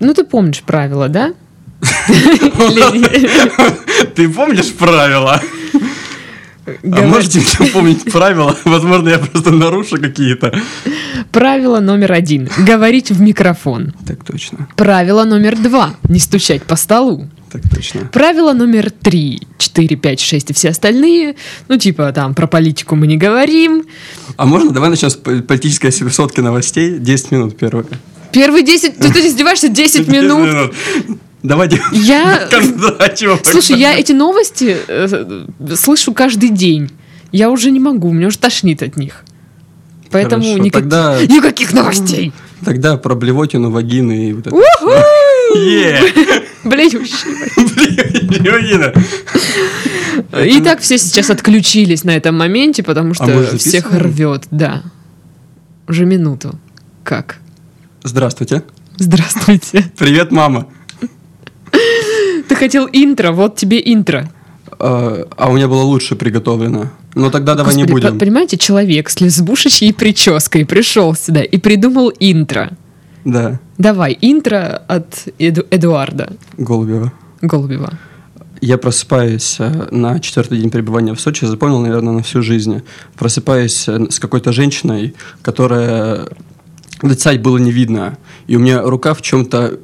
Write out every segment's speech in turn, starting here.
Ну, ты помнишь правила, да? Ты помнишь правила? А можете мне помнить правила? Возможно, я просто нарушу какие-то. Правило номер один. Говорить в микрофон. Так точно. Правило номер два. Не стучать по столу. Так точно. Правило номер три, четыре, пять, шесть и все остальные. Ну, типа, там, про политику мы не говорим. А можно давай начнем с по- политической сотки новостей? 10 минут первые. Первые 10... Ты тут издеваешься 10 минут? Давайте. Я... Слушай, я эти новости э, слышу каждый день. Я уже не могу, мне уже тошнит от них. Поэтому Хорошо, никак- тогда- никаких новостей. Тогда про блевотину, вагины и вот это. Блеющие. И так все сейчас отключились на этом моменте, потому что А же всех рвет. Да. Уже минуту. Как? Здравствуйте. Здравствуйте. Привет, мама. Ты хотел интро, вот тебе интро. А а у меня было лучше приготовлено. Но тогда давай не Господи, по- будем. Понимаете, человек с лесбушечьей прической пришел сюда и придумал интро. Да, Давай, интро от Эду- Эдуарда Голубева. Голубева. Я просыпаюсь э, на четвертый день пребывания в Сочи, запомнил, наверное, на всю жизнь. Просыпаюсь э, с какой-то женщиной, которая лица было не видно. И у меня рука в чем-то,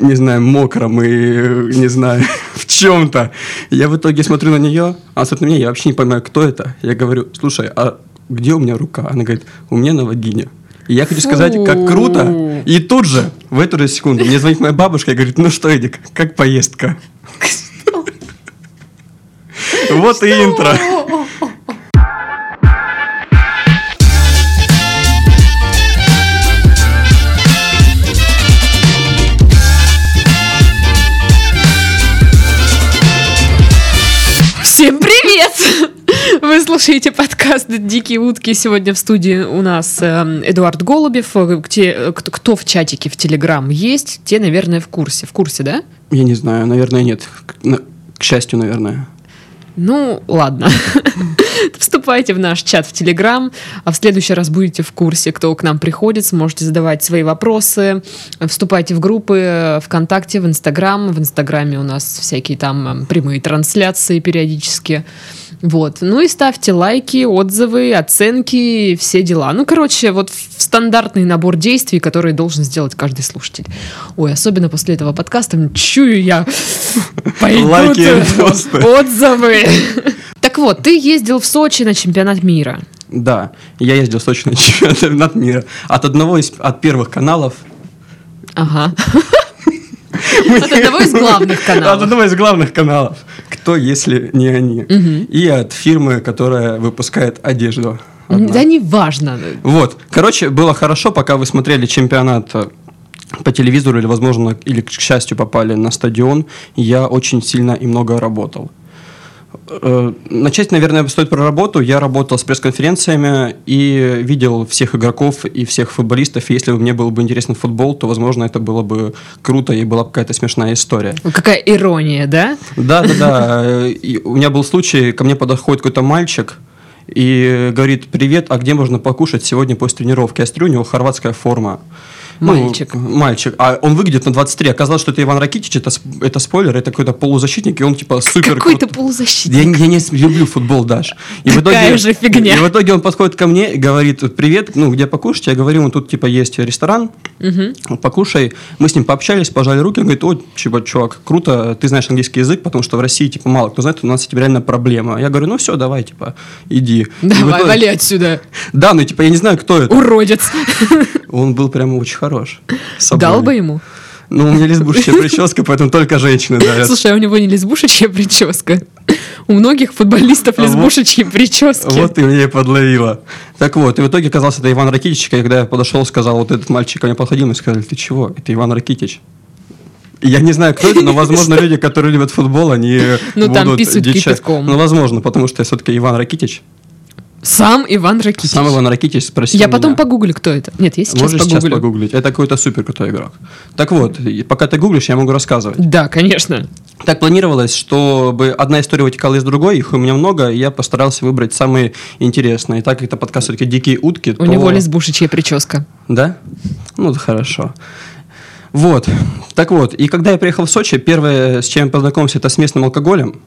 не знаю, мокром и, не знаю, в чем-то. Я в итоге смотрю на нее, она смотрит на меня, я вообще не понимаю, кто это. Я говорю, слушай, а где у меня рука? Она говорит, у меня на вагине. И я хочу сказать, как круто. И тут же, в эту же секунду, мне звонит моя бабушка и говорит, ну что, Эдик, как поездка? Вот и интро. слушаете подкаст «Дикие утки». Сегодня в студии у нас эм, Эдуард Голубев. Э, Те, э, кто, кто в чатике в Телеграм есть, те, наверное, в курсе. В курсе, да? Я не знаю, наверное, нет. К, на- к счастью, наверное. Ну, ладно. Вступайте в наш чат в Телеграм, а в следующий раз будете в курсе, кто к нам приходит, сможете задавать свои вопросы, вступайте в группы э, ВКонтакте, в Инстаграм. В Инстаграме у нас всякие там э, прямые трансляции периодически. Вот. Ну и ставьте лайки, отзывы, оценки, все дела. Ну, короче, вот стандартный набор действий, которые должен сделать каждый слушатель. Ой, особенно после этого подкаста, чую я, пойдут Лайки отзывы. Так вот, ты ездил в Сочи на чемпионат мира. Да, я ездил в Сочи на чемпионат мира. От одного из от первых каналов. Ага. От одного из главных От каналов. одного из главных каналов. Кто, если не они? И от фирмы, которая выпускает одежду. Одна. Да не важно. Вот. Короче, было хорошо, пока вы смотрели чемпионат э, по телевизору или, возможно, или, к счастью, попали на стадион, я очень сильно и много работал. Э, Начать, наверное, стоит про работу. Я работал с пресс-конференциями и видел всех игроков и всех футболистов. И если бы мне был бы интересен футбол, то, возможно, это было бы круто и была бы какая-то смешная история. Какая ирония, да? Да, да, да. И У меня был случай, ко мне подходит какой-то мальчик и говорит, привет, а где можно покушать сегодня после тренировки? Я смотрю, у него хорватская форма. Ну, Мальчик. мальчик. А он выглядит на 23. Оказалось, что это Иван Ракитич, это, это спойлер, это какой-то полузащитник, и он типа супер Какой-то полузащитник. я, я не люблю футбол, Даш. И в итоге, же фигня. И в итоге он подходит ко мне и говорит, привет, ну, где покушать? Я говорю, ему тут, типа, есть ресторан, покушай. Мы с ним пообщались, пожали руки, он говорит, о, типа, чувак, круто, ты знаешь английский язык, потому что в России, типа, мало кто знает, у нас, типа, реально проблема. Я говорю, ну, все, давай, типа, иди. Давай, итоге- вали отсюда, Да, ну, типа, я не знаю, кто это. уродец. Он был прямо очень хорош. собой. Дал бы ему. Ну, у меня лесбушечья прическа, поэтому только женщины дарят. Слушай, а у него не лесбушечья прическа. У многих футболистов А вот- лесбушечьи прически. Вот ты меня и подловила. Так вот, и в итоге оказался это Иван Ракитич, когда я подошел, сказал, вот этот мальчик ко мне подходил, и сказали, ты чего? Это Иван Ракитич. Я не знаю, кто это, но, возможно, люди, которые любят футбол, они Ну, там будут писают кипятком. Ну, возможно, потому что я все-таки Иван Ракитич. Сам Иван Ракитич. Сам Иван Ракитич спросил Я потом меня. погуглю, кто это. Нет, я сейчас Можешь сейчас погуглю. погуглить. Это какой-то супер крутой игрок. Так вот, пока ты гуглишь, я могу рассказывать. Да, конечно. Так планировалось, чтобы одна история вытекала из другой, их у меня много, и я постарался выбрать самые интересные. И так как это подкаст все-таки «Дикие утки», У то... него лесбушечья прическа. Да? Ну, хорошо. Вот. Так вот, и когда я приехал в Сочи, первое, с чем я познакомился, это с местным алкоголем.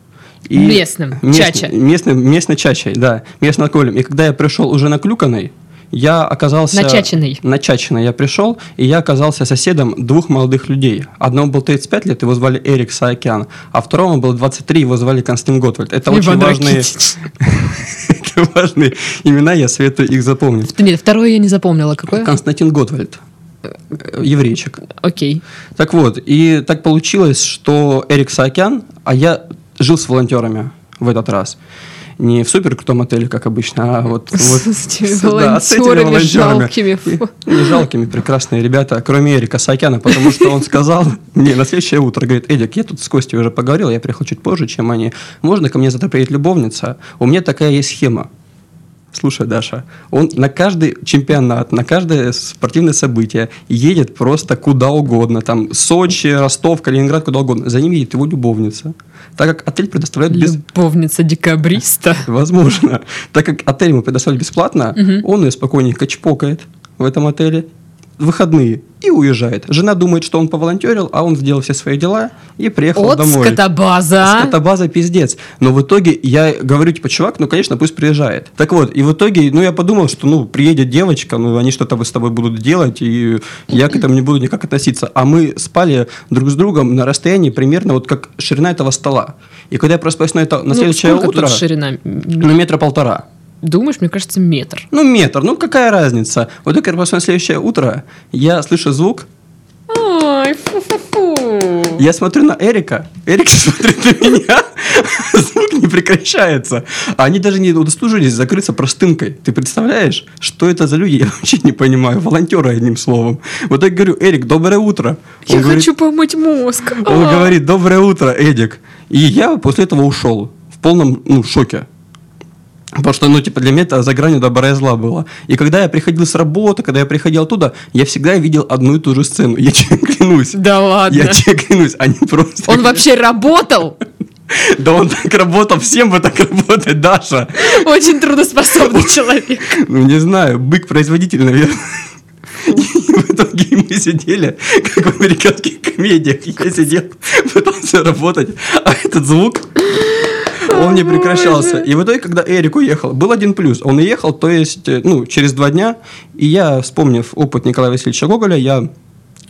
И Местным, мест- чача. Местным, местной чачей, да, местным алкоголем. И когда я пришел уже наклюканный, я оказался... Начаченный. Начаченный я пришел, и я оказался соседом двух молодых людей. Одному был 35 лет, его звали Эрик Саакян, а второму было 23, его звали Константин Готвальд. Это очень Иван важные, это важные имена, я советую их запомнить. Нет, второе я не запомнила. Какое? Константин Готвальд, э, еврейчик. Окей. Так вот, и так получилось, что Эрик Саакян, а я жил с волонтерами в этот раз. Не в супер крутом отеле, как обычно, а вот, вот С этими с- да, с этими волонтерами жалкими. И-. Не жалкими, прекрасные ребята, кроме Эрика Саакяна, потому что он сказал мне на следующее утро, говорит, Эдик, я тут с Костей уже поговорил, я приехал чуть позже, чем они. Можно ко мне завтра приедет любовница? У меня такая есть схема. Слушай, Даша, он на каждый чемпионат, на каждое спортивное событие едет просто куда угодно. Там Сочи, Ростов, Калининград, куда угодно. За ним едет его любовница. Так как отель предоставляет без... Любовница декабриста. Возможно. Так как отель ему предоставляют бесплатно, Мгм. он ее спокойненько чпокает в этом отеле выходные и уезжает. Жена думает, что он поволонтерил, а он сделал все свои дела и приехал От домой. скотобаза. Скотобаза пиздец. Но в итоге я говорю, типа, чувак, ну, конечно, пусть приезжает. Так вот, и в итоге, ну, я подумал, что, ну, приедет девочка, ну, они что-то с тобой будут делать, и я к этому не буду никак относиться. А мы спали друг с другом на расстоянии примерно вот как ширина этого стола. И когда я просыпаюсь на, это, на Ну, следующее утро, тут ширина? ну, метра полтора. Думаешь, мне кажется, метр. Ну, метр, ну, какая разница? Вот только я на следующее утро, я слышу звук, Ой, фу-фу-фу. Я смотрю на Эрика, Эрик смотрит на меня, звук не прекращается. Они даже не удосужились закрыться простынкой. Ты представляешь, что это за люди? Я вообще не понимаю. Волонтеры, одним словом. Вот я говорю, Эрик, доброе утро. Я Он говорит- хочу помыть мозг. Он А. говорит, доброе утро, Эдик. И я после этого ушел в полном ну, шоке. Потому что, ну, типа, для меня это за гранью добра и зла было. И когда я приходил с работы, когда я приходил оттуда, я всегда видел одну и ту же сцену. Я тебе клянусь. Да ладно. Я тебе клянусь, они просто... Он вообще работал? Да он так работал, всем бы так работать, Даша. Очень трудоспособный человек. Ну, не знаю, бык-производитель, наверное. И в итоге мы сидели, как в американских комедиях. Я сидел, пытался работать, а этот звук, он не прекращался. И в итоге, когда Эрик уехал, был один плюс. Он уехал, то есть, э, ну, через два дня. И я, вспомнив опыт Николая Васильевича Гоголя, я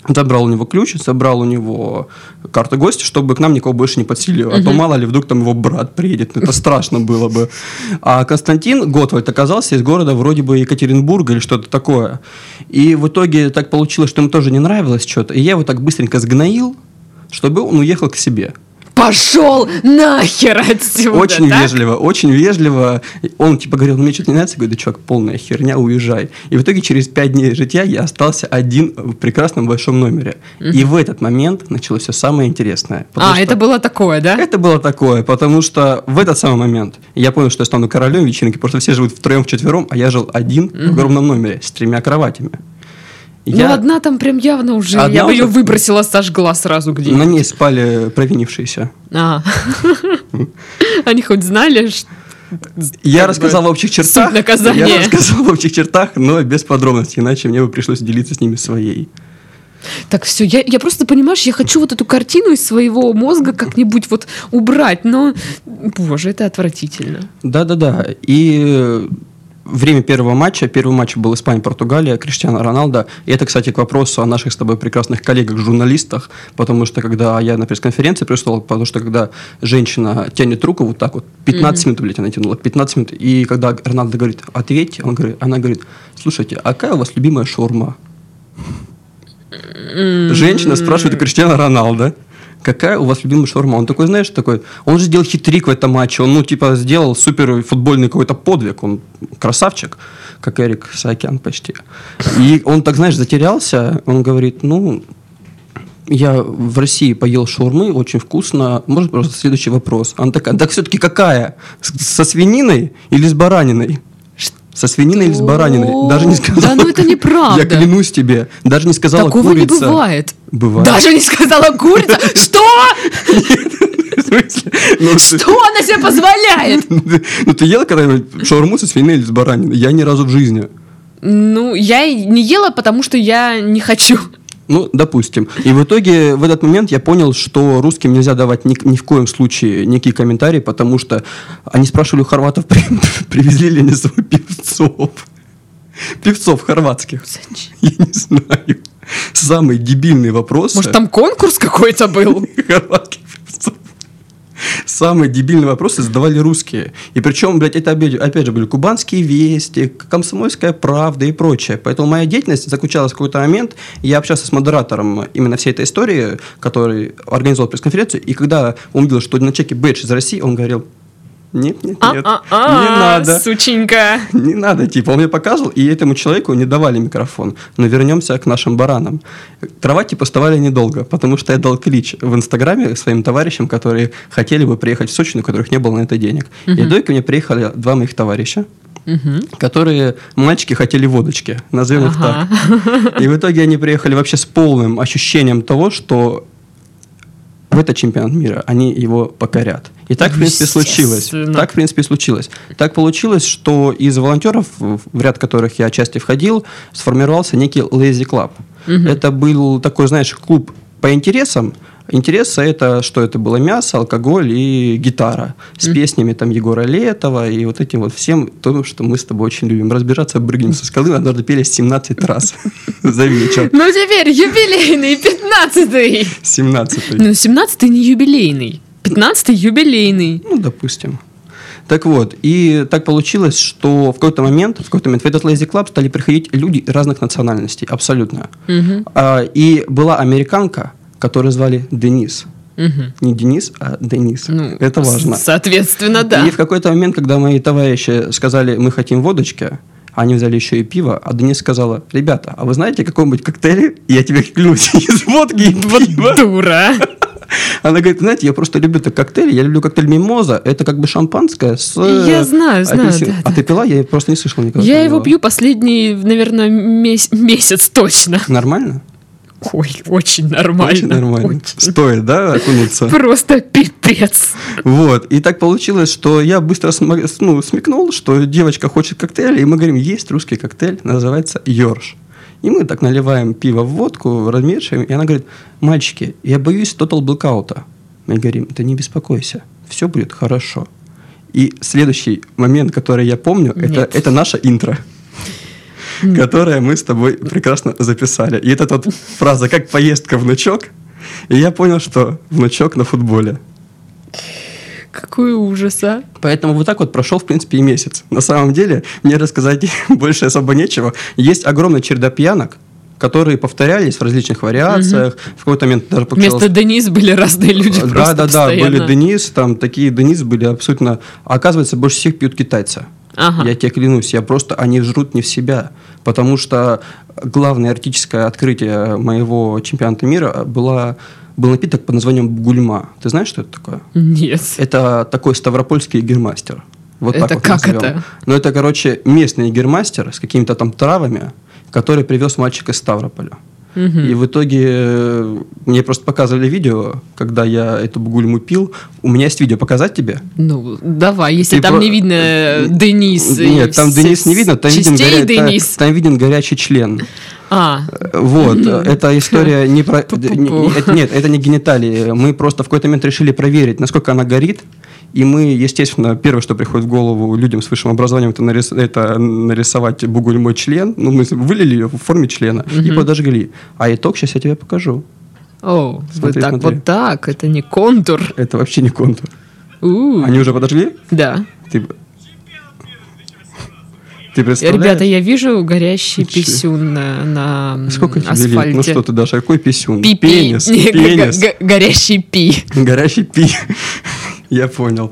забрал у него ключ, забрал у него карту гостя, чтобы к нам никого больше не подселил. А то мало ли, вдруг там его брат приедет. Это страшно было бы. А Константин Готвальд оказался из города вроде бы Екатеринбурга или что-то такое. И в итоге так получилось, что ему тоже не нравилось что-то. И я его так быстренько сгноил, чтобы он уехал к себе. Пошел нахер отсюда. очень так? вежливо, очень вежливо. Он типа говорил, ну мне что-то не нравится. Я говорю, да чувак, полная херня, уезжай. И в итоге через пять дней житья я остался один в прекрасном большом номере. И в этот момент началось все самое интересное. А, это было такое, да? Это было такое, потому что в этот самый момент я понял, что я стану королем вечеринки, потому что все живут втроем, вчетвером, а я жил один в огромном номере с тремя кроватями. Ну, одна там прям явно уже. Одна я бы ее уже? выбросила, сожгла сразу где На ней спали провинившиеся. А. Они хоть знали, что... Я рассказал бы в общих чертах. наказания. Я рассказал в общих чертах, но без подробностей, иначе мне бы пришлось делиться с ними своей. Так, все, я, я просто, понимаешь, я хочу вот эту картину из своего мозга как-нибудь вот убрать, но, боже, это отвратительно. Да-да-да. И время первого матча, первый матч был Испания-Португалия, Криштиану Роналдо. И это, кстати, к вопросу о наших с тобой прекрасных коллегах-журналистах, потому что когда я на пресс-конференции пришел, потому что когда женщина тянет руку вот так вот, 15 минут, блядь, она тянула, 15 минут, и когда Роналдо говорит, ответьте, он говорит, она говорит, слушайте, а какая у вас любимая шаурма? Женщина спрашивает у Криштиана Роналдо, какая у вас любимая шаурма? Он такой, знаешь, такой, он же сделал хитрик в этом матче, он, ну, типа, сделал супер футбольный какой-то подвиг, он красавчик, как Эрик Саакян почти. И он так, знаешь, затерялся, он говорит, ну, я в России поел шаурмы, очень вкусно. Может, просто следующий вопрос. Она такая, так все-таки какая? Со свининой или с бараниной? Со свининой или с бараниной? Даже не сказала. Да ну это неправда. Я клянусь тебе. Даже не сказала Такого не курица. бывает. Бывает. Даже не сказала курица. Что? Ну, Что она себе позволяет? Ну, ты ела когда-нибудь шаурму со свининой или с бараниной? Я ни разу в жизни. Ну, я не ела, потому что я не хочу. Ну, допустим. И в итоге в этот момент я понял, что русским нельзя давать ни, ни в коем случае никакие комментарии, потому что они спрашивали у хорватов, при- привезли ли они свой певцов. Певцов хорватских. Я не знаю. Самый дебильный вопрос. Может, там конкурс какой-то был? Самые дебильные вопросы задавали русские. И причем, блядь, это опять, опять же были кубанские вести, комсомольская правда и прочее. Поэтому моя деятельность заключалась в какой-то момент. Я общался с модератором именно всей этой истории, который организовал пресс-конференцию. И когда он увидел, что на чеке бэдж из России, он говорил, нет, нет, нет, не А-а-а, надо. Сученька. Не надо, типа, он мне показывал, и этому человеку не давали микрофон. Но вернемся к нашим баранам. Кровати поставали недолго, потому что я дал клич в Инстаграме своим товарищам, которые хотели бы приехать в Сочи, но у которых не было на это денег. И до ко мне приехали два моих товарища, которые, мальчики, хотели водочки, назовем их Ага. так. И в итоге они приехали вообще с полным ощущением того, что в этот чемпионат мира они его покорят. И так, в принципе, случилось. Так, в принципе, случилось. Так получилось, что из волонтеров, в ряд которых я отчасти входил, сформировался некий Lazy Club. Это был такой, знаешь, клуб по интересам. Интересы это, что это было мясо, алкоголь и гитара. С песнями там Егора Летова и вот этим вот всем, то, что мы с тобой очень любим. Разбираться, прыгнем со скалы, мы однажды пели 17 раз за вечер. Ну, теперь юбилейный, пятнадцатый. 17 Ну, семнадцатый не юбилейный. Пятнадцатый юбилейный. Ну, допустим. Так вот, и так получилось, что в какой-то момент, в какой-то момент в этот Lazy Club стали приходить люди разных национальностей, абсолютно. А, и была американка, которую звали Денис. Не Денис, а Денис. Ну, Это важно. Соответственно, да. И в какой-то момент, когда мои товарищи сказали, мы хотим водочки, они взяли еще и пиво, а Денис сказала, ребята, а вы знаете какой-нибудь коктейль? Я тебе клянусь, из водки и пива. Дура. Она говорит, знаете, я просто люблю этот коктейль, я люблю коктейль Мимоза, это как бы шампанское с... э, Я знаю, знаю, апельсином». да, А ты пила? Я просто не слышал никогда. Я его пью последний, наверное, мес- месяц точно. Нормально? Ой, очень нормально. Очень нормально. очень. Стоит, да, окунуться? Просто пипец. Вот. И так получилось, что я быстро смо- с- ну, смекнул, что девочка хочет коктейль, и мы говорим, есть русский коктейль, называется Йорш. И мы так наливаем пиво в водку, размешиваем, и она говорит, мальчики, я боюсь тотал блокаута. Мы говорим, да не беспокойся, все будет хорошо. И следующий момент, который я помню, это, Нет. это наша интро. Которое мы с тобой прекрасно записали. И это вот фраза «как поездка, внучок?» И я понял, что внучок на футболе. Какой ужас, а. Поэтому вот так вот прошел, в принципе, и месяц. На самом деле, мне рассказать больше особо нечего. Есть огромный чередок пьянок, которые повторялись в различных вариациях. В какой-то момент даже Вместо получалось... Денис были разные люди Да, да, да, были. Денис, там такие Денис были абсолютно... Оказывается, больше всех пьют китайцы. Ага. Я тебе клянусь, я просто... Они жрут не в себя. Потому что главное артическое открытие моего чемпионата мира была, был напиток под названием Гульма. Ты знаешь, что это такое? Нет. Это такой ставропольский гермастер. Вот Это так вот как назовем. это? Ну, это, короче, местный гермастер с какими-то там травами, который привез мальчик из Ставрополя. И в итоге э, мне просто показывали видео, когда я эту бугульму пил. У меня есть видео показать тебе? Ну, давай, если Ты там про- не видно э, Денис. и Нет, там все- Денис не видно, там виден, горя- Денис. там виден горячий член. А, Вот, э, эта история не про... Нет, это не гениталии. Мы просто в какой-то момент решили проверить, насколько она горит. И мы, естественно, первое, что приходит в голову людям с высшим образованием, это, нарис- это нарисовать бугульмой член. Ну, мы вылили ее в форме члена и подожгли. А итог сейчас я тебе покажу. о, Смотри, так смотри. вот так, это не контур. Это вообще не контур. У, Они уже подожгли? Да. Ты, ты представляешь? Ребята, я вижу горящий Чё? писюн на, на Сколько тебе асфальте. лет? Ну что ты, Даша, какой писюн? Пи-пи. Пенис, пенис. Горящий пи. Горячий пи. Я понял.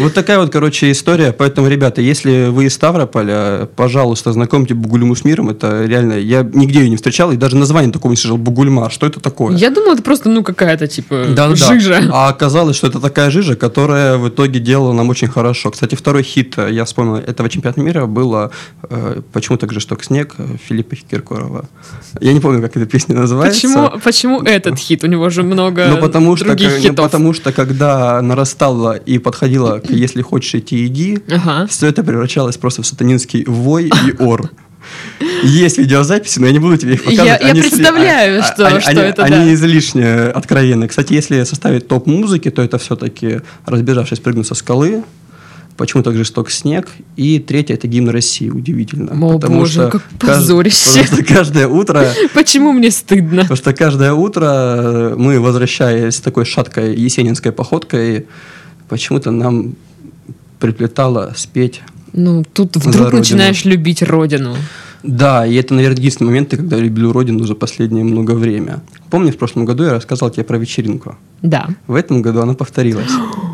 Вот такая вот, короче, история. Поэтому, ребята, если вы из Ставрополя, пожалуйста, знакомьте Бугульму с миром. Это реально... Я нигде ее не встречал, и даже название такого не слышал. Бугульма. Что это такое? Я думала, это просто, ну, какая-то, типа, Да-да-да. жижа. А оказалось, что это такая жижа, которая в итоге делала нам очень хорошо. Кстати, второй хит, э, я вспомнил, этого чемпионата мира было э, «Почему так жесток снег» э, Филиппа Киркорова. Я не помню, как эта песня называется. Почему, почему этот хит? У него же много Ну потому, что, других как- ну, хитов. потому что когда нарастала и подходила к «Если хочешь идти, иди», Ага. все это превращалось просто в сатанинский вой и ор. Есть видеозаписи, но я не буду тебе их показывать. Я- я Они сли- представляю, а- что- они- что они- это, Они да. излишне откровенны. Кстати, если составить топ музыки, то это все-таки «Разбежавшись, прыгну со скалы», Почему так жесток снег? И третье это гимн России, удивительно. О, боже, как позорище. Потому что каждое утро Почему мне стыдно? Потому что каждое утро мы, возвращаясь с такой шаткой есенинской походкой, почему-то нам приплетало спеть. Ну, тут вдруг начинаешь любить родину. Да, и это, наверное, единственные моменты, когда я люблю родину за последнее много время. Помню, в прошлом году я рассказал тебе про вечеринку. Да. В этом году она повторилась.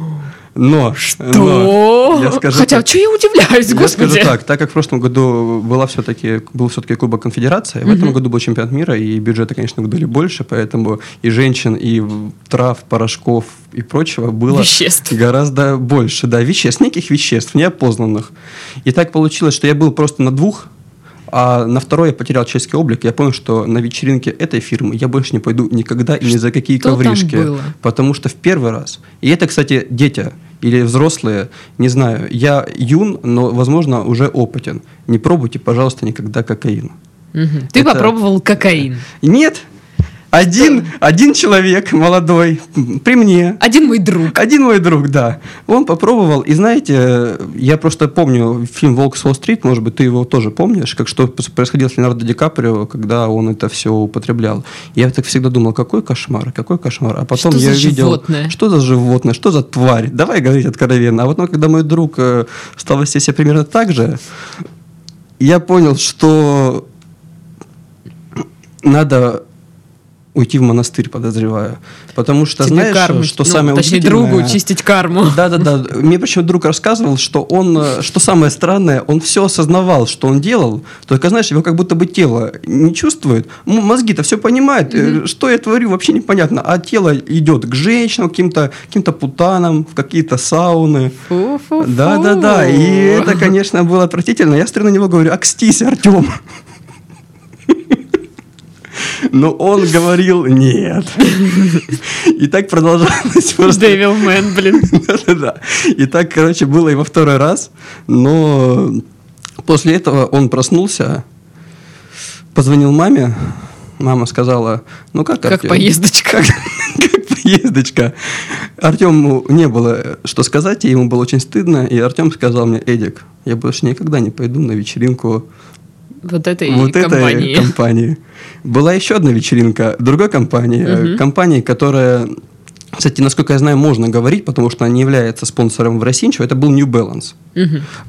Но, Что? но я скажу Хотя, так, что я удивляюсь, я господи. скажу так, так как в прошлом году была все-таки, был все-таки Кубок Конфедерации, в этом году был чемпионат мира, и бюджеты, конечно, выдали больше, поэтому и женщин, и трав, порошков и прочего было Веществ. гораздо больше. Да, веществ, неких веществ, неопознанных. И так получилось, что я был просто на двух, а на второй я потерял человеческий облик. Я понял, что на вечеринке этой фирмы я больше не пойду никогда и ни за какие Что ковришки. Потому что в первый раз. И это, кстати, дети или взрослые, не знаю. Я юн, но, возможно, уже опытен. Не пробуйте, пожалуйста, никогда кокаин. Мгм. Ты Это- попробовал кокаин. Нет. Один, один человек молодой при мне. Один мой друг. Один мой друг, да. Он попробовал, и знаете, я просто помню фильм «Волк с Уолл-стрит», может быть, ты его тоже помнишь, как что происходило с Леонардо Ди Каприо, когда он это все употреблял. Я так всегда думал, какой кошмар, какой кошмар. А потом Что я видел, животное? что за животное, что за тварь. Давай говорить откровенно. А вот ну, когда мой друг э, стал вести себя примерно так же, я понял, что надо уйти в монастырь, подозреваю. Потому что, Тебе знаешь, карму, что ну, самое Точнее, удивительное- другу чистить карму. да, да, да. Мне причем друг рассказывал, что он, э, что самое странное, он все осознавал, что он делал. Только, знаешь, его как будто бы тело не чувствует. Мозги-то все понимают, э, что я творю, вообще непонятно. А тело идет к женщинам, к каким-то каким путанам, в какие-то сауны. Фу-фу-фу. Да, да, да. И это, конечно, было отвратительно. Я смотрю на него, говорю, акстись, Артем. Но он говорил нет. И так продолжалось просто Дэвилмен, блин. да-да-да. И так, короче, было и во второй раз. Но после этого он проснулся, позвонил маме. Мама сказала, ну как, Как Артем? поездочка. Как поездочка. Артему не было что сказать, и ему было очень стыдно. И Артем сказал мне, Эдик, я больше никогда не пойду на вечеринку Вот этой вот компании. этой компании. Была еще одна вечеринка другой компании, э, компании, которая, кстати, насколько я знаю, можно говорить, потому что она не является спонсором в России ничего, это был New Balance.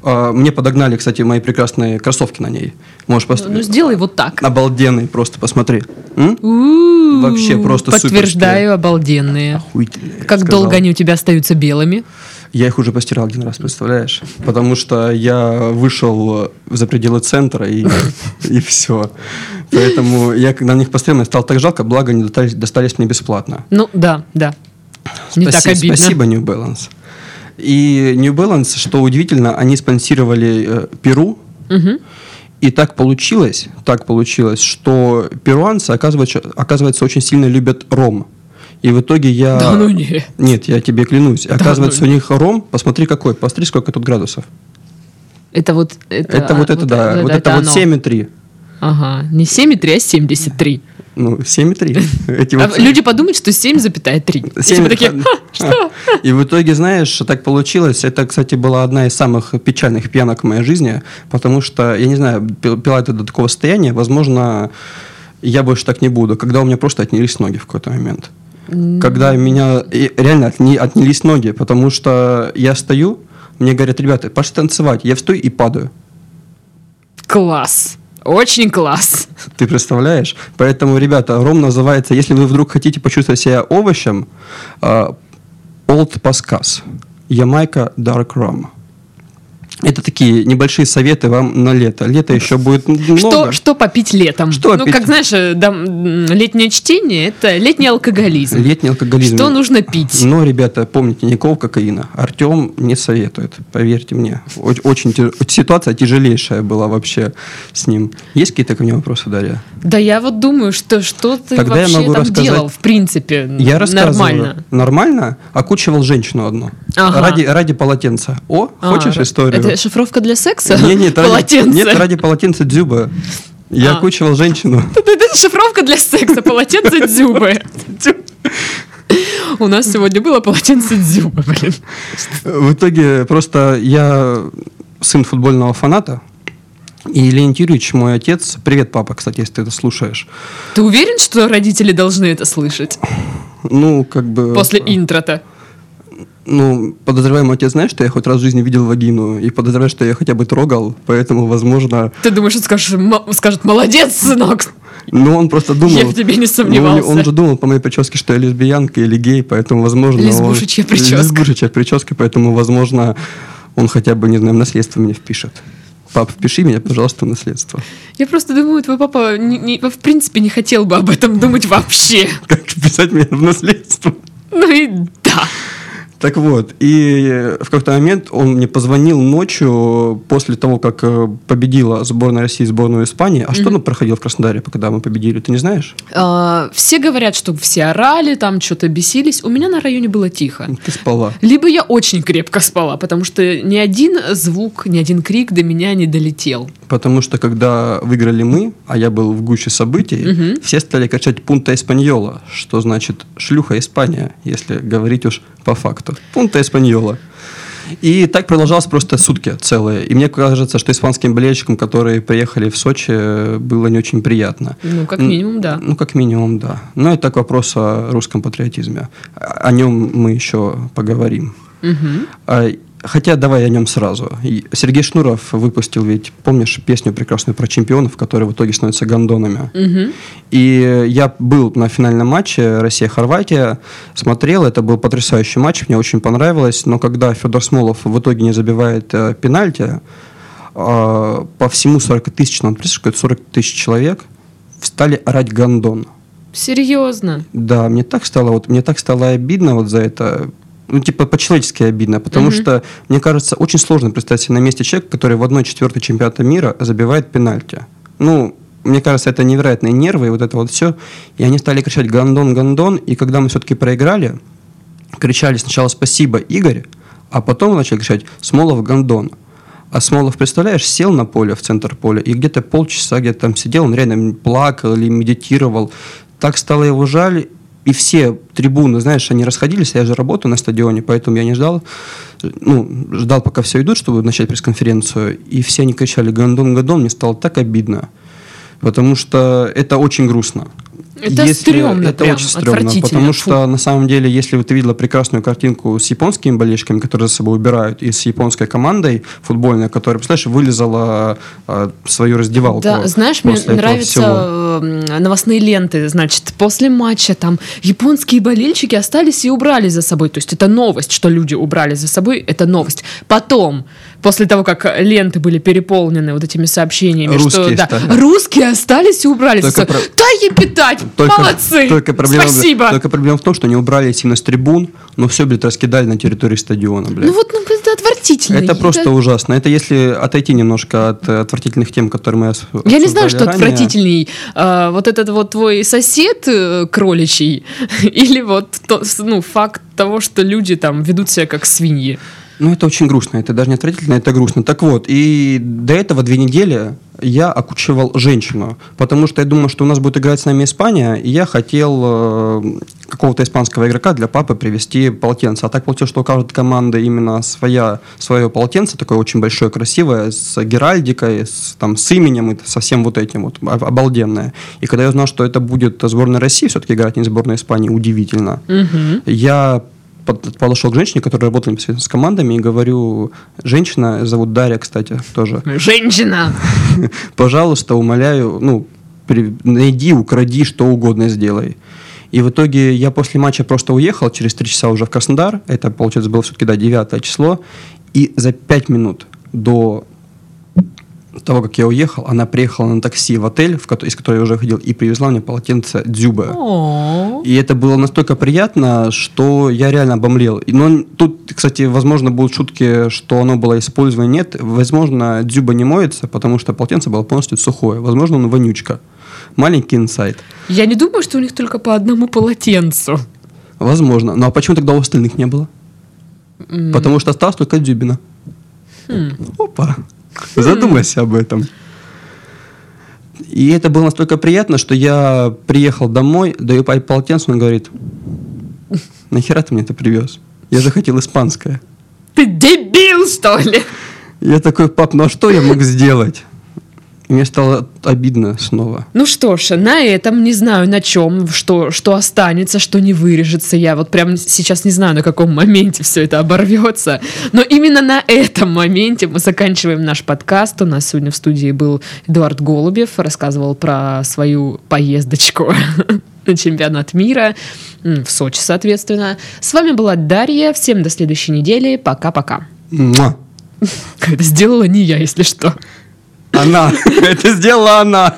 А, Мне подогнали, кстати, мои прекрасные кроссовки на ней. Можешь Ну, поставить. сделай вот так. Обалденный, просто посмотри. М? У-у-у. Вообще просто Подтверждаю, обалденные. Охуительные, Как долго они у тебя остаются белыми? Я их уже постирал один раз, представляешь? Потому что я вышел за пределы центра и, и все. Поэтому я на них посмотрел, мне стало так жалко, благо они достались, достались мне бесплатно. Ну, да, да. Не так Спаси- обидно. Спасибо, New Balance. И New Balance, что удивительно, они спонсировали э, Перу, Мгм. и так получилось, так получилось, что перуанцы, оказывается, оказывается, очень сильно любят ром. И в итоге я... Да ну не. Нет, я тебе клянусь. Оказывается, ну у них ром, посмотри какой, посмотри, сколько тут градусов. Это вот это. Это, вот это, да, вот это, вот оно. 7,3. Ага, не 7,3, а 73. Ну, 7,3. Эти А вот- люди подумают, что 7,3. И Семь- типа такие, «Ха, что? И в итоге, знаешь, так получилось. Это, кстати, была одна из самых печальных пьянок в моей жизни, потому что, я не знаю, пил- пила это до такого состояния, возможно, я больше так не буду, когда у меня просто отнялись ноги в какой-то момент. Когда меня реально отни- отнялись ноги, потому что я стою, мне говорят, ребята, пошли танцевать. Я встаю и падаю. Класс. Очень класс. Ты представляешь? Поэтому, ребята, ром называется, если вы вдруг хотите почувствовать себя овощем, а, Old Pascas. Ямайка Dark Rum. Это такие небольшие советы вам на лето. Лето еще будет много. Что, что попить летом? Что ну, пить? как знаешь, э, да, м, летнее чтение это летний алкоголизм. Летний алкоголизм. Что нужно пить? Но, ребята, помните, никакого кокаина. Артем не советует, поверьте мне. Очень ситуация тяжелейшая была вообще с ним. Есть какие-то ко мне вопросы, Дарья? Да я вот думаю, что что ты Тогда я вообще могу там рассказать- делал, в принципе, Я нормально. Нормально? Окучивал женщину одну. Ага. Ради, ради полотенца. О, А, хочешь историю? Это Это шифровка для секса? Не, нет, ради, нет, ради полотенца дзюба. Я А. окучивал женщину. Это это шифровка для секса, полотенце дзюбы. У нас сегодня было полотенце дзюбы, блин. В итоге просто я сын футбольного фаната, и Леонид Юрьевич, мой отец, привет, папа, кстати, если ты это слушаешь, Ты уверен, что родители должны это слышать? ну, как бы... После интро-то. Ну, подозреваю, мой отец знает, что я хоть раз в жизни видел вагину, и подозреваю, что я хотя бы трогал, поэтому, возможно... Ты думаешь, он скажет, «М- скажет молодец, сынок? Ну, он просто думал... Я в тебе не Ну, сомневался. он же думал по моей прическе, что я лесбиянка или гей, поэтому, возможно... он- Лесбушечья прическа. Лесбушечья прическа, поэтому, возможно, он хотя бы, не знаю, в наследство меня впишет. Пап, впиши меня, пожалуйста, в наследство. Я просто думаю, твой папа не- не- в принципе не хотел бы об этом думать вообще. Как вписать меня в наследство? Ну и да. Так вот, и в какой-то момент он мне позвонил ночью после того, как э, победила сборная России сборную Испании. А что ну, проходило в Краснодаре, когда мы победили, ты не знаешь? А, Все говорят, что все орали, там что-то бесились. У меня на районе было тихо. Ты спала. Либо я очень крепко спала, потому что ни один звук, ни один крик до меня не долетел. Потому что когда выиграли мы, а я был в гуще событий, все стали кричать «Пунта Эспаньола», что значит «шлюха Испания», если говорить уж по факту. «Пунта Эспаньола». И так продолжалось просто сутки целые. И мне кажется, что испанским болельщикам, которые приехали в Сочи, было не очень приятно. Ну, как минимум, да. Ну, как минимум, да. Но это так вопрос о русском патриотизме. О нем мы еще поговорим. Мгм. Хотя давай о нем сразу. И Сергей Шнуров выпустил ведь, помнишь, песню прекрасную про чемпионов, которые в итоге становятся гондонами. Мгм. И я был на финальном матче Россия-Хорватия, смотрел, это был потрясающий матч, мне очень понравилось, но когда Федор Смолов в итоге не забивает э, пенальти, э, по всему 40-тысячному, представляешь, какое-то 40 тысяч человек стали орать гондон. Серьезно. Да, мне так стало, вот мне так стало обидно вот за это. Ну, типа, по-человечески обидно, потому Мгм. что, мне кажется, очень сложно представить себе на месте человека, который в одной четвертой чемпионата мира забивает пенальти. Ну, мне кажется, это невероятные нервы, и вот это вот все. И они стали кричать «Гондон, Гондон», и когда мы все-таки проиграли, кричали сначала «Спасибо, Игорь», а потом начали кричать «Смолов, Гондон». А Смолов, представляешь, сел на поле, в центр поля, и где-то полчаса где-то там сидел, он реально плакал или медитировал. Так стало его жаль, и все трибуны, знаешь, они расходились, я же работаю на стадионе, поэтому я не ждал, ну, ждал, пока все идут, чтобы начать пресс-конференцию, и все они кричали «Гондон, Гондон», мне стало так обидно, потому что это очень грустно. Это стрёмно Это прям, очень стрёмно, потому фу. что на самом деле, если вот ты видела прекрасную картинку с японскими болельщиками, которые за собой убирают, и с японской командой футбольной, которая, представляешь, вылезала э, свою раздевалку. Да, знаешь, мне нравятся всего. э, новостные ленты. Значит, после матча там японские болельщики остались и убрали за собой. То есть это новость, что люди убрали за собой, это новость. Потом, после того, как ленты были переполнены вот этими сообщениями, что Русские да, стали. русские остались и убрали за Только про- Дай ей питать! Только, Молодцы! Только проблема, Спасибо! Только проблема в том, что они убрали именно с трибун, но все, блядь, раскидали на территории стадиона, блядь. Ну вот, ну, это отвратительно. это просто ужасно. Это если отойти немножко от отвратительных тем, которые мы Я не знаю, что ранее. отвратительней. А, вот этот вот твой сосед э, кроличий или вот то- ну, факт того, что люди там ведут себя как свиньи. Ну, это очень грустно. Это даже не отвратительно, это грустно. Так вот, и до этого две недели я окучивал женщину, потому что я думал, что у нас будет играть с нами Испания, и я хотел э, какого-то испанского игрока для папы привезти полотенце. А так получилось, что у каждой команды именно своя, свое полотенце, такое очень большое, красивое, с геральдикой, с, там, с именем, и со всем вот этим вот, об- обалденное. И когда я узнал, что это будет сборная России все-таки играть, а не сборная Испании, удивительно. Мгм. Я подошел к женщине, которая работала непосредственно с командами, и говорю, женщина, зовут Дарья, кстати, тоже, Женщина! пожалуйста, умоляю, ну, найди, укради, что угодно сделай. И в итоге я после матча просто уехал, через три часа уже в Краснодар, это, получается, было все-таки, да, 9 число, и за пять минут до того, как я уехал, она приехала на такси в отель, в ко- из которого я уже ходил, и привезла мне полотенце Дзюба. О, И это было настолько приятно, что я реально обомлел. Но тут, кстати, возможно, будут шутки, что оно было использовано. Нет, возможно, дзюба не моется, потому что полотенце было полностью сухое. Возможно, он вонючка. Маленький инсайт. Я не думаю, что у них только по одному полотенцу. Возможно. Ну а почему тогда у остальных не было? М, Потому что осталось только Дзюбина. Опа, задумайся об этом. И это было настолько приятно, что я приехал домой, даю папе полотенце, он говорит, нахера ты мне это привез? Я же хотел испанское. Ты дебил, что ли? Я такой, пап, ну а что я мог сделать? Мне стало обидно снова. Ну что ж, на этом не знаю на чем, что, что останется, что не вырежется. Я вот прямо сейчас не знаю, на каком моменте все это оборвется. Но именно на этом моменте мы заканчиваем наш подкаст. У нас сегодня в студии был Эдуард Голубев, рассказывал про свою поездочку на чемпионат мира в Сочи, соответственно. С вами была Дарья. Всем до следующей недели. Пока-пока. Это сделала не я, если что. Она. Это сделала она.